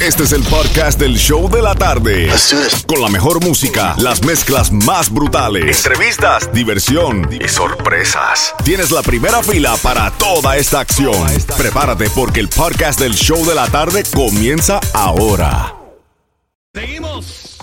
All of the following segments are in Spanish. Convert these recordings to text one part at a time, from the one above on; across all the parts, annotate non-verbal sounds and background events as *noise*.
Este es el podcast del show de la tarde. Con la mejor música, las mezclas más brutales, entrevistas, diversión y sorpresas. Tienes la primera fila para toda esta acción. Prepárate porque el podcast del show de la tarde comienza ahora. Seguimos.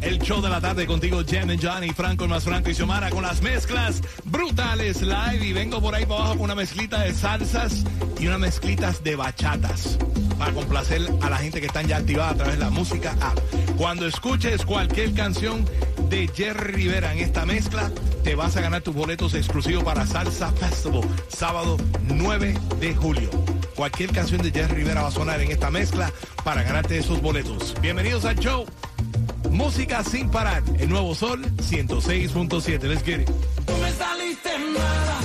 El show de la tarde contigo, Jem and Johnny, Franco, el más Franco y Xiomara con las mezclas brutales live. Y vengo por ahí para abajo con una mezclita de salsas y unas mezclitas de bachatas para complacer a la gente que están ya activada a través de la música app. Cuando escuches cualquier canción de Jerry Rivera en esta mezcla, te vas a ganar tus boletos exclusivos para Salsa Festival, sábado 9 de julio. Cualquier canción de Jerry Rivera va a sonar en esta mezcla para ganarte esos boletos. Bienvenidos al show. Música sin parar. El nuevo Sol 106.7. Let's get it. Tú me saliste mala,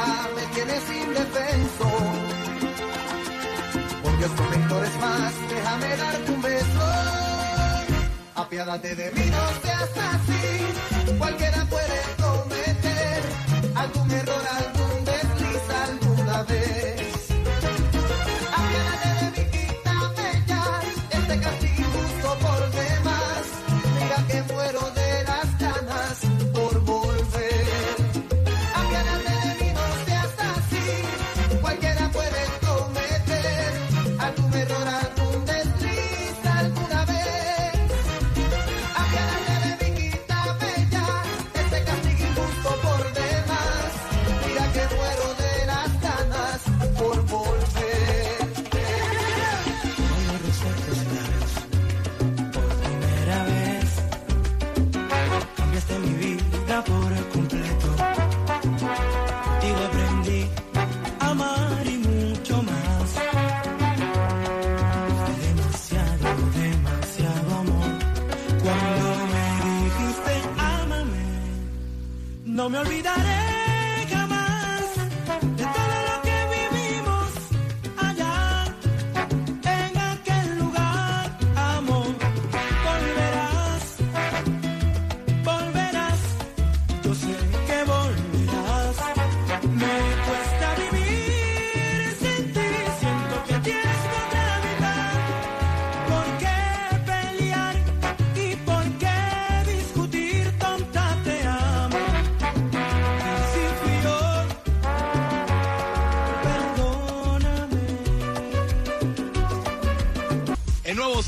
me tienes indefenso. Por Dios, no me ignores más, déjame darte un beso. Apiádate de mí, no seas así. Cualquiera puede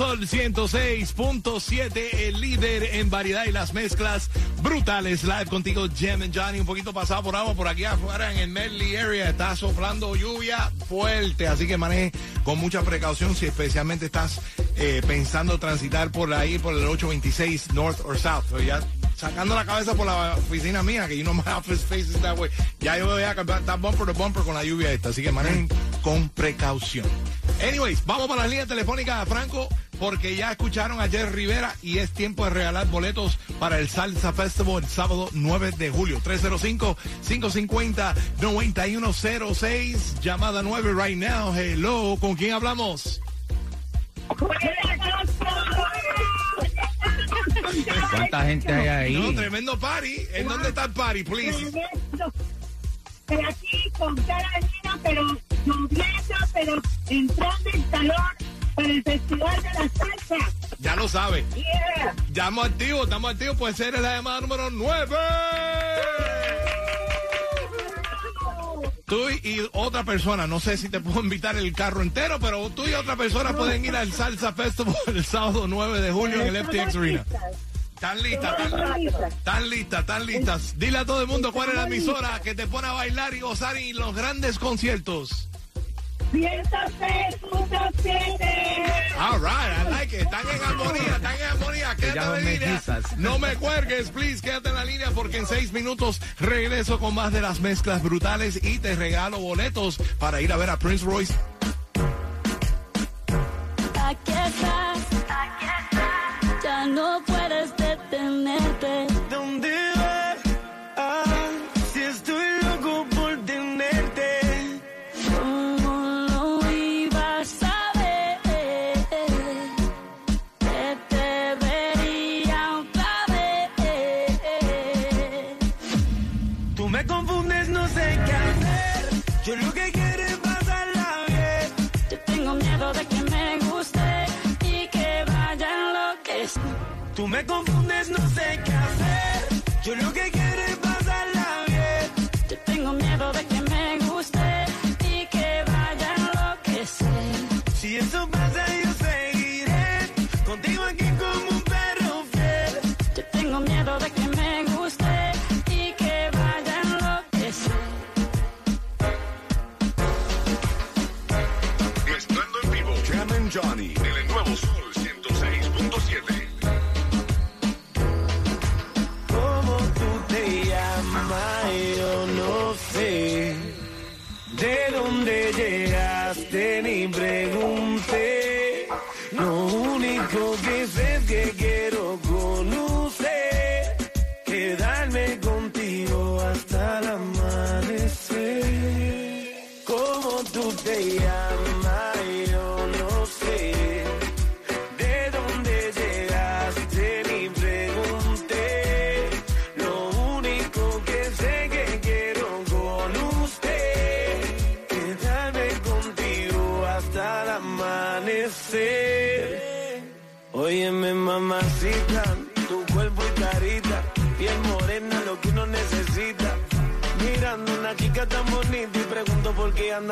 Sol 106.7, el líder en variedad y las mezclas brutales. Live contigo, Jem and Johnny. Un poquito pasado por agua por aquí afuera en el Medley area. Está soplando lluvia fuerte, así que maneje con mucha precaución si especialmente estás eh, pensando transitar por ahí, por el 826 North or South. Pero ya sacando la cabeza por la oficina mía, que you know my *laughs* office faces that way. Ya yo voy a está bumper to bumper con la lluvia esta, así que manejen con precaución. Anyways, vamos para las líneas telefónicas, Franco. Porque ya escucharon a Jerry Rivera y es tiempo de regalar boletos para el Salsa Festival el sábado 9 de julio. 305-550-9106. Llamada 9 right now. Hello, ¿con quién hablamos? ¿Cuánta gente hay ahí? No, tremendo party. ¿En dónde está el party, please? Tremendo. Estoy aquí con Carolina, pero lloviendo, pero entrando en calor para el Festival de la Salsa. Ya lo sabe. Yeah. Estamos activos, estamos activos. Puede ser la llamada número 9. Tú y otra persona, no sé si te puedo invitar el carro entero, pero tú y otra persona pueden ir al Salsa Festival el sábado 9 de julio en el FTX Arena. Están listas, están, están listas, están listas. Dile a todo el mundo cuál es la emisora que te pone a bailar y gozar en los grandes conciertos. 106.7. All right, I like it. Están en armonía, están en armonía. Quédate en línea. mellizas. No me cuelgues, please. Quédate en la línea porque en seis minutos regreso con más de las mezclas brutales y te regalo boletos para ir a ver a Prince Royce.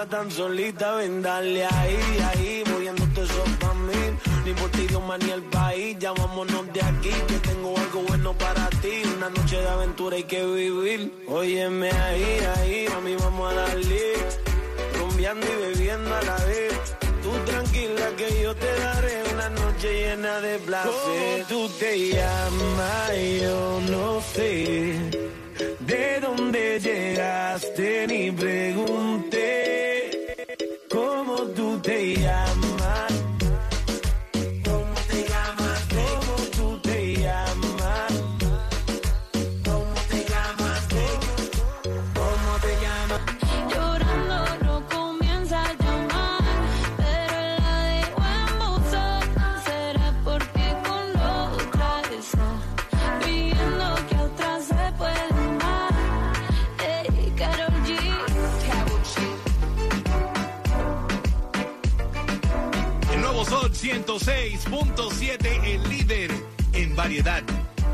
Tan solita. Ven, dale ahí, ahí, moviéndote eso pa' mí. Ni por ti, Dios, ni el país, ya vámonos de aquí, que tengo algo bueno para ti. Una noche de aventura hay que vivir. Óyeme ahí, ahí, mami, vamos a darle. Rumbeando y bebiendo a la vez. Tú tranquila que yo te daré una noche llena de placer. tú te llamas? Yo no sé. ¿De dónde llegaste? Ni pregunté. 106.7, el líder en variedad.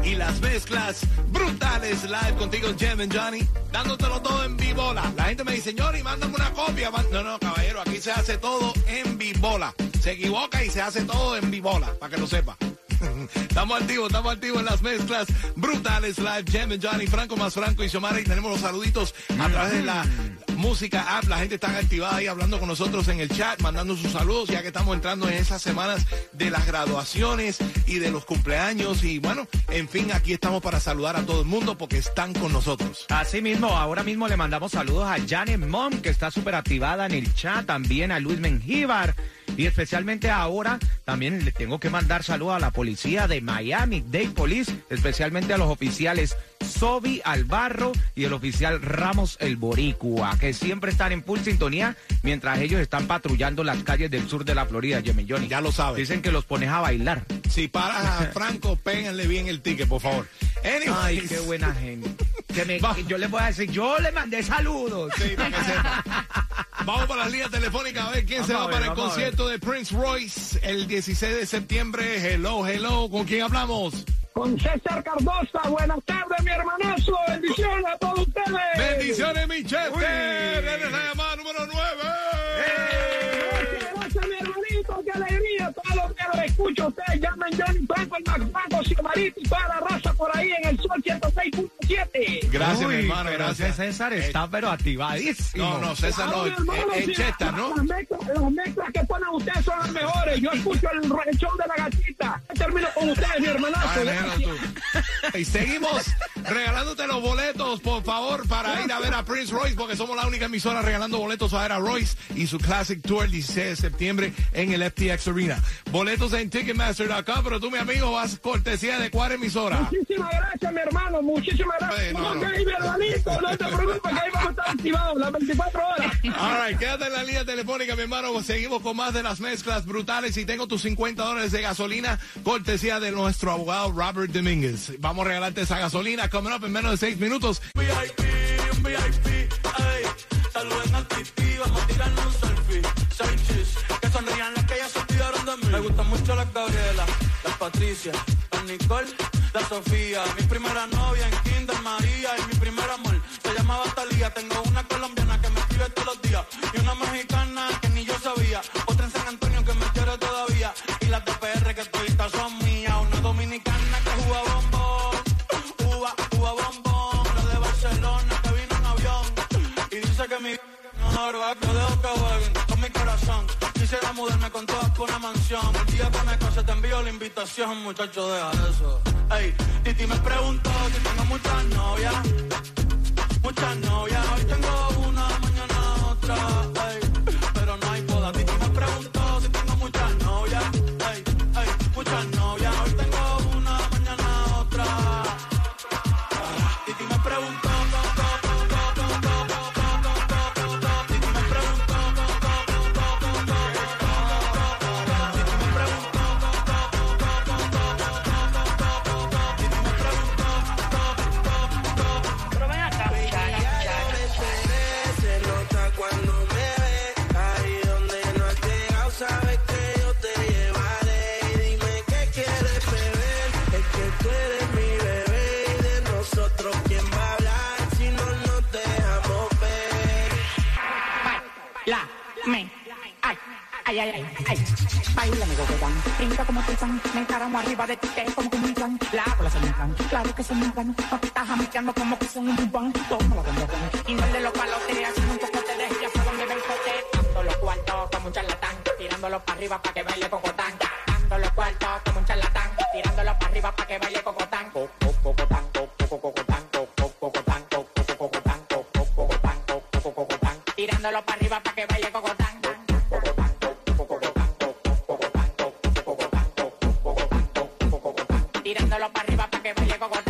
Y las mezclas brutales live contigo, Jem and Johnny, dándotelo todo en vivola. La gente me dice, Johnny, mándame una copia. Man-". No, no, caballero, aquí se hace todo en vivola. Se equivoca y se hace todo en vivola, para que lo sepa. *laughs* Estamos activos, estamos activos en las mezclas brutales live. Jem Johnny, Franco más Franco y Xiomara. Y tenemos los saluditos a través de la música app. La gente está activada ahí hablando con nosotros en el chat, mandando sus saludos, ya que estamos entrando en esas semanas de las graduaciones y de los cumpleaños. Y bueno, en fin, aquí estamos para saludar a todo el mundo porque están con nosotros. Así mismo, ahora mismo le mandamos saludos a Janet Mom, que está súper activada en el chat, también a Luis Mengíbar Y especialmente ahora también le tengo que mandar saludos a la policía de Miami Dade Police, especialmente a los oficiales Sobi Albarro y el oficial Ramos El Boricua, que siempre están en full sintonía mientras ellos están patrullando las calles del sur de la Florida, Jimmy Johnny. Ya lo sabes. Dicen que los pones a bailar. Si paras a *laughs* Franco, péganle bien el ticket, por favor. Anyways. Ay, qué buena gente. Que me- Va. yo les voy a decir, yo le mandé saludos. Sí, para que sepa. Vamos para las líneas telefónicas a ver quién se va ver, para el concierto de Prince Royce el 16 de septiembre. Hello, hello. ¿Con quién hablamos? Con César Cardosa, buenas tardes, mi hermanazo. Bendiciones a todos ustedes. Bendiciones, mi chef. Uy. Eres Ustedes llaman Johnny Franco, el y toda la raza por ahí en el Sol 106.7. Gracias, Uy, mi hermano. Gracias. César está pero activadísimo. No, no, César no. El sí, Chester, ¿no? Las mezclas, las mezclas que ponen ustedes son las mejores. Yo escucho el, el show de la gatita. Termino con ustedes, mi hermanazo. Ay. Y seguimos regalándote los boletos, por favor, para ir a ver a Prince Royce, porque somos la única emisora regalando boletos a ver a Royce y su Classic Tour el 16 de septiembre en el FTX Arena. Boletos en Ticketmaster.com, pero tú, mi amigo, vas cortesía de cuál emisora. Muchísimas gracias, mi hermano. Muchísimas gracias. Ay, no, no. Ok, mi hermanito, no te preocupes, que ahí vamos a estar activados las 24 horas. All right, quédate en la línea telefónica, mi hermano. Seguimos con más de las mezclas brutales y tengo tus 50 dólares de gasolina, cortesía de nuestro abogado Robert Domínguez. Vamos a regalarte esa gasolina, coming up en menos de 6 minutos. VIP, un VIP, al tití, vamos a tirarnos un Patricia, las Nicole, la Sofía. Mi primera novia en Kinder María y mi primer amor se llamaba Talía. Tengo una colombiana que me escribe todos los días y una mexicana que ni yo sabía. Otra en San Antonio que me quiere todavía y las de PR que toditas son mías. Una dominicana que juega bombón, uva, uva bombón. La de Barcelona que vino en avión y dice que mi va yo dejo que jueguen con mi corazón. Quisiera mudarme con todas por una mansión. Que me case te envío la invitación, muchacho, deja eso. Ey, Titi me preguntó si tengo muchas novias. Muchas novias, hoy tengo una, mañana otra. Ey, pero no hay boda. Titi me preguntó si tengo muchas novias. Ey, ey, muchas novias, me encaramo arriba de ti, que es como que un plan. La cola se me inflan, claro que se me inflan. Papitas jamiqueando como que son un bubán. Toma la bomba, y no de los palotes, haciendo un cocote de ella, fue donde ve el cote. Dando los cuartos como un charlatán, tirándolo para arriba pa' que baile cocotán. Dando los cuartos como un charlatán, tirándolo para arriba pa' que baile cocotán. Co- co- Cocotán, co- co- cocotán, co- co- cocotán, co- co- cocotán, co- co- cocotán, co- co- cocotán. Tirándolo para arriba pa' que baile. Cocotán, que baile cocotán. Tirándolo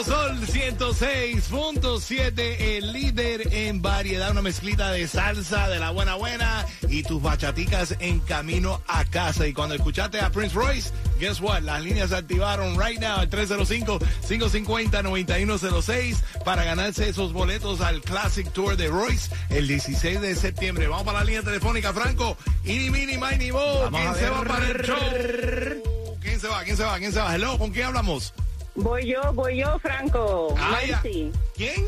nuevo sol 106.7, el líder en variedad, una mezclita de salsa de la buena buena y tus bachaticas en camino a casa. Y cuando escuchaste a Prince Royce, guess what? Las líneas se activaron right now al 305-550-9106 para ganarse esos boletos al Classic Tour de Royce el 16 de septiembre. Vamos para la línea telefónica, Franco. Ini, mini, mini, mo. ¿Quién se va para el show? ¿Quién se va? ¿Quién se va? ¿Quién se va? Hello, ¿con quién hablamos? Voy yo, voy yo, Franco. Ah. Mercy. ¿Quién?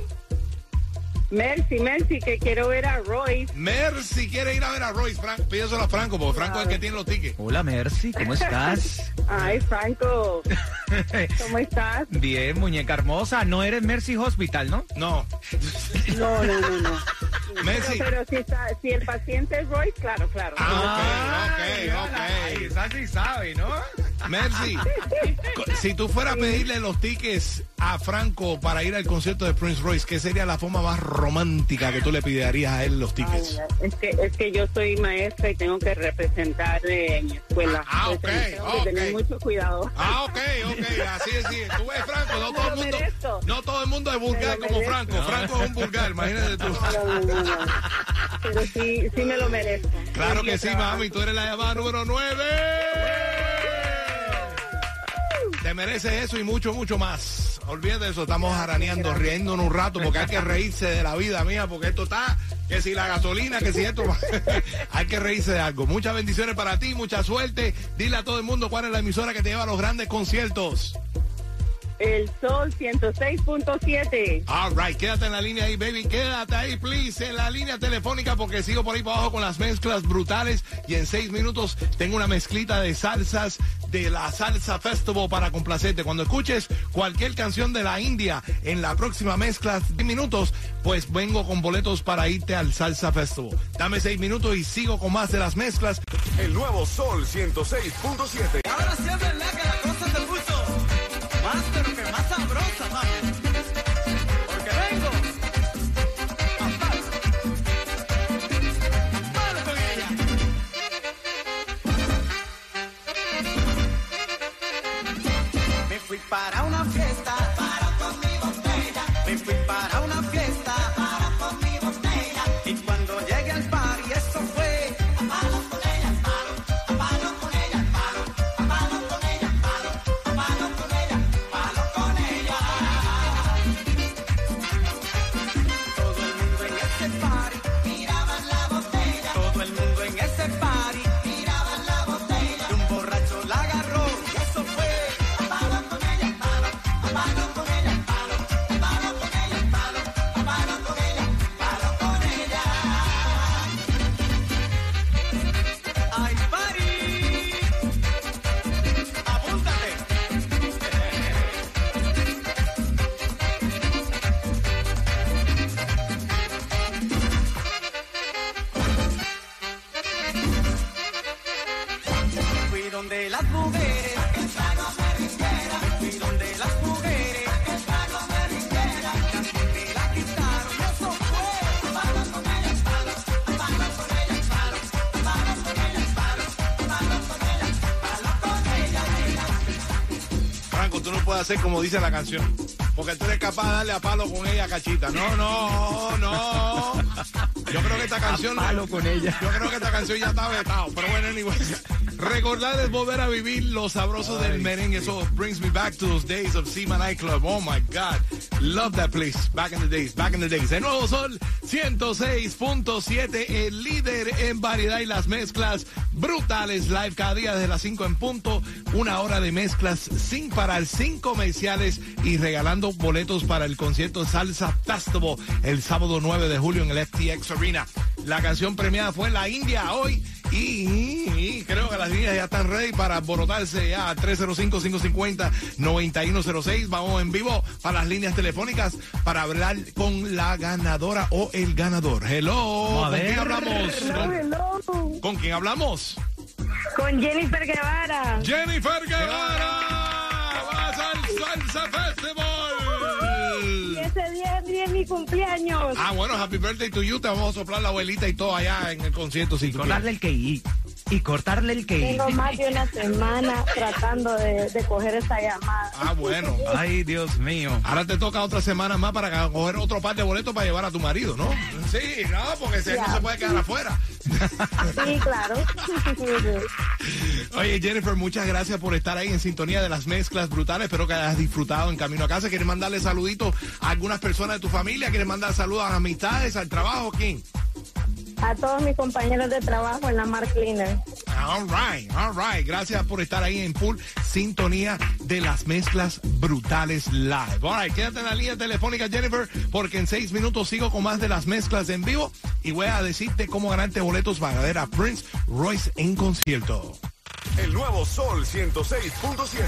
Mercy, Mercy, que quiero ver a Royce. Mercy quiere ir a ver a Royce. Fran pídeselo a Franco, porque Franco es el que tiene los tickets. Hola, Mercy, ¿cómo estás? *laughs* Ay, Franco, ¿cómo estás? *laughs* Bien, muñeca hermosa. No eres Mercy Hospital, ¿no? No. No, no, no, no. *laughs* Mercy. Pero, pero si, está, si el paciente es Royce, claro, claro. Ah, ok, Ay, ok, ok. Esa sí sabe, ¿no? Mercy, si tú fueras a pedirle los tickets a Franco para ir al concierto de Prince Royce, ¿qué sería la forma más romántica que tú le pedirías a él los tickets? Ay, es que es que yo soy maestra y tengo que representar eh, mi escuela. Ah, ah, Entonces, ok, tengo que tener mucho cuidado. Ah, ok, ok, así es, sí. Tú ves, Franco, no todo el mundo, merezco. no todo el mundo es vulgar como merezco. Franco. Franco es un vulgar, imagínate tú. No, no, no, no. Pero sí, sí me lo merezco. Claro que sí, trabajo. mami, tú eres la llamada número 9. Te mereces eso y mucho, mucho más. Olvídate de eso, estamos araneando, riéndonos un rato, porque hay que reírse de la vida mía, porque esto está, que si la gasolina, que si esto, *laughs* hay que reírse de algo. Muchas bendiciones para ti, mucha suerte. Dile a todo el mundo cuál es la emisora que te lleva a los grandes conciertos. El Sol 106.7. All right, quédate en la línea ahí, baby. Quédate ahí, please, en la línea telefónica porque sigo por ahí para abajo con las mezclas brutales y en seis minutos tengo una mezclita de salsas de la Salsa Festival para complacerte. Cuando escuches cualquier canción de la India en la próxima mezcla de minutos, pues vengo con boletos para irte al Salsa Festival. Dame seis minutos y sigo con más de las mezclas. El nuevo Sol 106.7. Ahora verdad que la every hacer como dice la canción. Porque tú eres capaz de darle a palo con ella, cachita. No, no, no. Yo creo que esta canción. palo con ella. Yo creo que esta canción ya está vetado. Pero bueno, anyway. Recordar es volver a vivir los sabrosos del merengue. Eso brings me back to those days of Sima Nightclub. Oh my God. Love that place. Back in the days, back in the days. El nuevo sol 106.7, el líder en variedad y las mezclas brutales. Live cada día desde las 5 en punto. Una hora de mezclas sin parar, sin comerciales y regalando boletos para el concierto Salsa Festival el sábado 9 de julio en el FTX Arena. La canción premiada fue en la India hoy y, y creo que las líneas ya están ready para alborotarse ya al 305-550-9106. Vamos en vivo para las líneas telefónicas para hablar con la ganadora o el ganador. Hello, a ¿con quién hablamos? ¿Con, Hello. con quién hablamos? Con Jennifer Guevara. Jennifer Guevara. Vas al Salsa cumpleaños. Ah, bueno, happy birthday to you. Te vamos a soplar la abuelita y todo allá en el concierto. Sí, Con darle el que y cortarle el que. Tengo más de una semana tratando de, de coger esa llamada. Ah, bueno. Ay, Dios mío. Ahora te toca otra semana más para coger otro par de boletos para llevar a tu marido, ¿no? Sí, no, porque Ya. no se puede quedar afuera. Sí, claro. Oye, Jennifer, muchas gracias por estar ahí en sintonía de las mezclas brutales. Espero que hayas disfrutado en camino a casa. ¿Quieres mandarle saluditos a algunas personas de tu familia? ¿Quieres mandar saludos a las amistades, al trabajo? ¿Quién? A todos mis compañeros de trabajo en la Mar Cleaner. All right, all right. Gracias por estar ahí en full sintonía de las mezclas brutales live. All right, quédate en la línea telefónica, Jennifer, porque en seis minutos sigo con más de las mezclas en vivo y voy a decirte cómo ganarte boletos para ver a Prince Royce en concierto. El nuevo Sol 106.7.